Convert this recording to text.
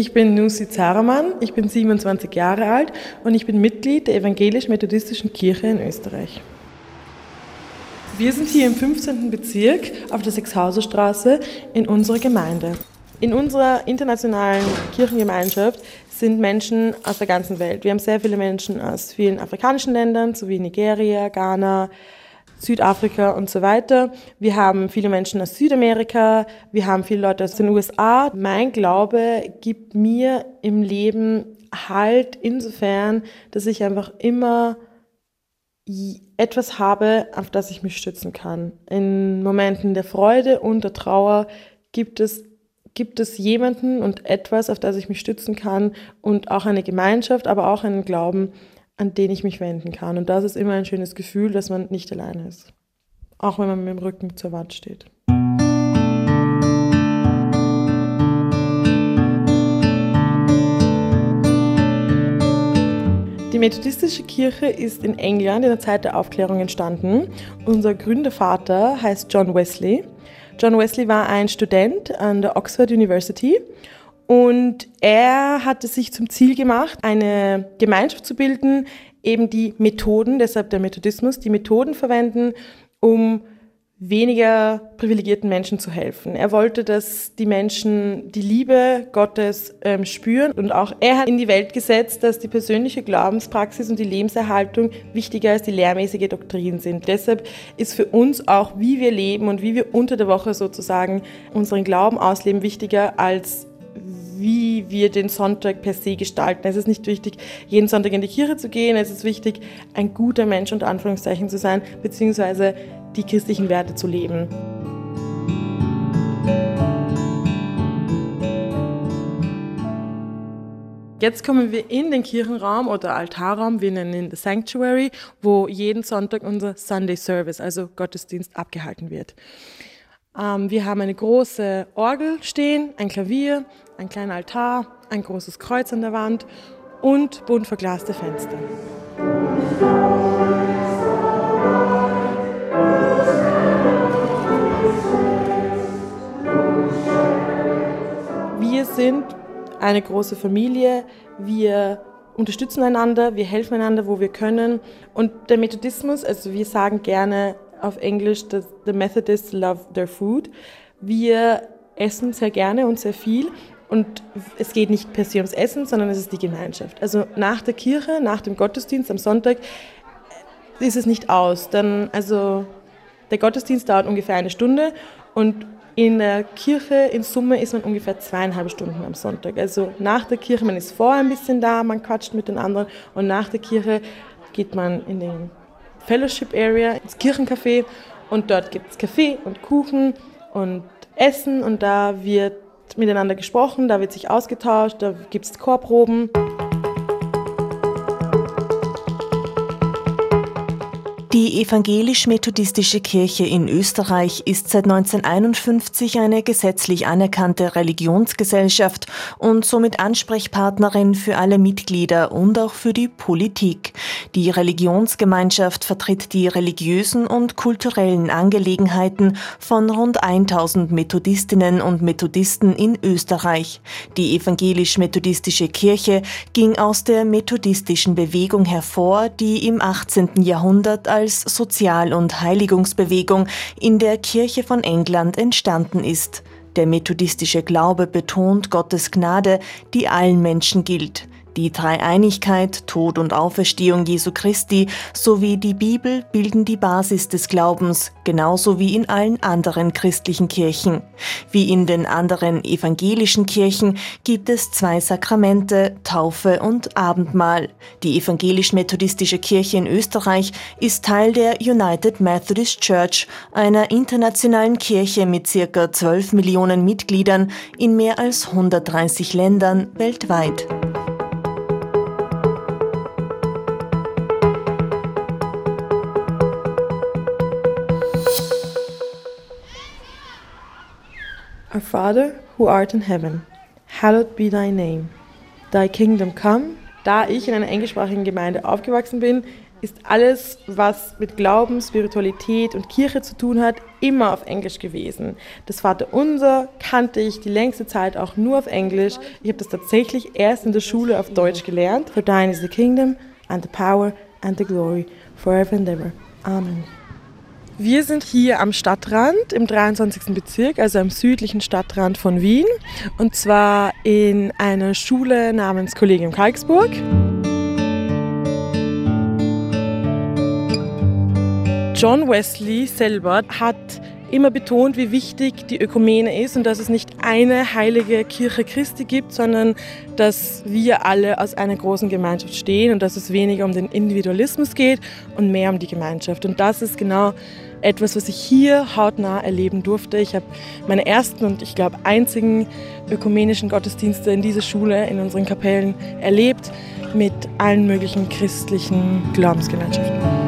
Ich bin Nusi Zaraman, ich bin 27 Jahre alt und ich bin Mitglied der Evangelisch-Methodistischen Kirche in Österreich. Wir sind hier im 15. Bezirk auf der Sechshauser Straße in unserer Gemeinde. In unserer internationalen Kirchengemeinschaft sind Menschen aus der ganzen Welt. Wir haben sehr viele Menschen aus vielen afrikanischen Ländern, sowie Nigeria, Ghana, Südafrika und so weiter. Wir haben viele Menschen aus Südamerika, wir haben viele Leute aus den USA. Mein Glaube gibt mir im Leben Halt insofern, dass ich einfach immer etwas habe, auf das ich mich stützen kann. In Momenten der Freude und der Trauer gibt es, gibt es jemanden und etwas, auf das ich mich stützen kann und auch eine Gemeinschaft, aber auch einen Glauben, an den ich mich wenden kann. Und das ist immer ein schönes Gefühl, dass man nicht alleine ist. Auch wenn man mit dem Rücken zur Wand steht. Die methodistische Kirche ist in England in der Zeit der Aufklärung entstanden. Unser Gründervater heißt John Wesley. John Wesley war ein Student an der Oxford University und er hatte sich zum Ziel gemacht, eine Gemeinschaft zu bilden, eben die Methoden, deshalb der Methodismus, die Methoden verwenden, um weniger privilegierten Menschen zu helfen. Er wollte, dass die Menschen die Liebe Gottes ähm, spüren und auch er hat in die Welt gesetzt, dass die persönliche Glaubenspraxis und die Lebenserhaltung wichtiger als die lehrmäßige Doktrin sind. Deshalb ist für uns auch, wie wir leben und wie wir unter der Woche sozusagen unseren Glauben ausleben, wichtiger als wie wir den Sonntag per se gestalten. Es ist nicht wichtig, jeden Sonntag in die Kirche zu gehen. Es ist wichtig, ein guter Mensch unter Anführungszeichen zu sein, beziehungsweise die christlichen Werte zu leben. Jetzt kommen wir in den Kirchenraum oder Altarraum, wir nennen ihn The Sanctuary, wo jeden Sonntag unser Sunday Service, also Gottesdienst, abgehalten wird. Ähm, wir haben eine große Orgel stehen, ein Klavier, ein kleiner Altar, ein großes Kreuz an der Wand und bunt verglaste Fenster. Wir sind eine große Familie. Wir unterstützen einander, wir helfen einander, wo wir können. Und der Methodismus, also wir sagen gerne auf Englisch, the Methodists love their food. Wir essen sehr gerne und sehr viel. Und es geht nicht per se ums Essen, sondern es ist die Gemeinschaft. Also nach der Kirche, nach dem Gottesdienst am Sonntag ist es nicht aus. Dann, also der Gottesdienst dauert ungefähr eine Stunde und in der Kirche in Summe ist man ungefähr zweieinhalb Stunden am Sonntag. Also nach der Kirche, man ist vorher ein bisschen da, man quatscht mit den anderen und nach der Kirche geht man in den Fellowship Area, ins Kirchencafé und dort gibt es Kaffee und Kuchen und Essen und da wird miteinander gesprochen, da wird sich ausgetauscht, da gibt es Chorproben. Die evangelisch-methodistische Kirche in Österreich ist seit 1951 eine gesetzlich anerkannte Religionsgesellschaft und somit Ansprechpartnerin für alle Mitglieder und auch für die Politik. Die Religionsgemeinschaft vertritt die religiösen und kulturellen Angelegenheiten von rund 1000 Methodistinnen und Methodisten in Österreich. Die evangelisch-methodistische Kirche ging aus der methodistischen Bewegung hervor, die im 18. Jahrhundert als als Sozial- und Heiligungsbewegung in der Kirche von England entstanden ist. Der methodistische Glaube betont Gottes Gnade, die allen Menschen gilt. Die Dreieinigkeit, Tod und Auferstehung Jesu Christi sowie die Bibel bilden die Basis des Glaubens, genauso wie in allen anderen christlichen Kirchen. Wie in den anderen evangelischen Kirchen gibt es zwei Sakramente, Taufe und Abendmahl. Die evangelisch-methodistische Kirche in Österreich ist Teil der United Methodist Church, einer internationalen Kirche mit circa 12 Millionen Mitgliedern in mehr als 130 Ländern weltweit. Our Father, who art in heaven, hallowed be thy name. Thy kingdom come. Da ich in einer englischsprachigen Gemeinde aufgewachsen bin, ist alles, was mit Glauben, Spiritualität und Kirche zu tun hat, immer auf Englisch gewesen. Das Vaterunser kannte ich die längste Zeit auch nur auf Englisch. Ich habe das tatsächlich erst in der Schule auf Deutsch gelernt. For thine is the kingdom and the power and the glory forever and ever. Amen. Wir sind hier am Stadtrand im 23. Bezirk, also am südlichen Stadtrand von Wien. Und zwar in einer Schule namens Kollegium Kalksburg. John Wesley selber hat immer betont, wie wichtig die Ökumene ist und dass es nicht eine heilige Kirche Christi gibt, sondern dass wir alle aus einer großen Gemeinschaft stehen und dass es weniger um den Individualismus geht und mehr um die Gemeinschaft. Und das ist genau etwas, was ich hier hautnah erleben durfte. Ich habe meine ersten und ich glaube einzigen ökumenischen Gottesdienste in dieser Schule, in unseren Kapellen erlebt mit allen möglichen christlichen Glaubensgemeinschaften.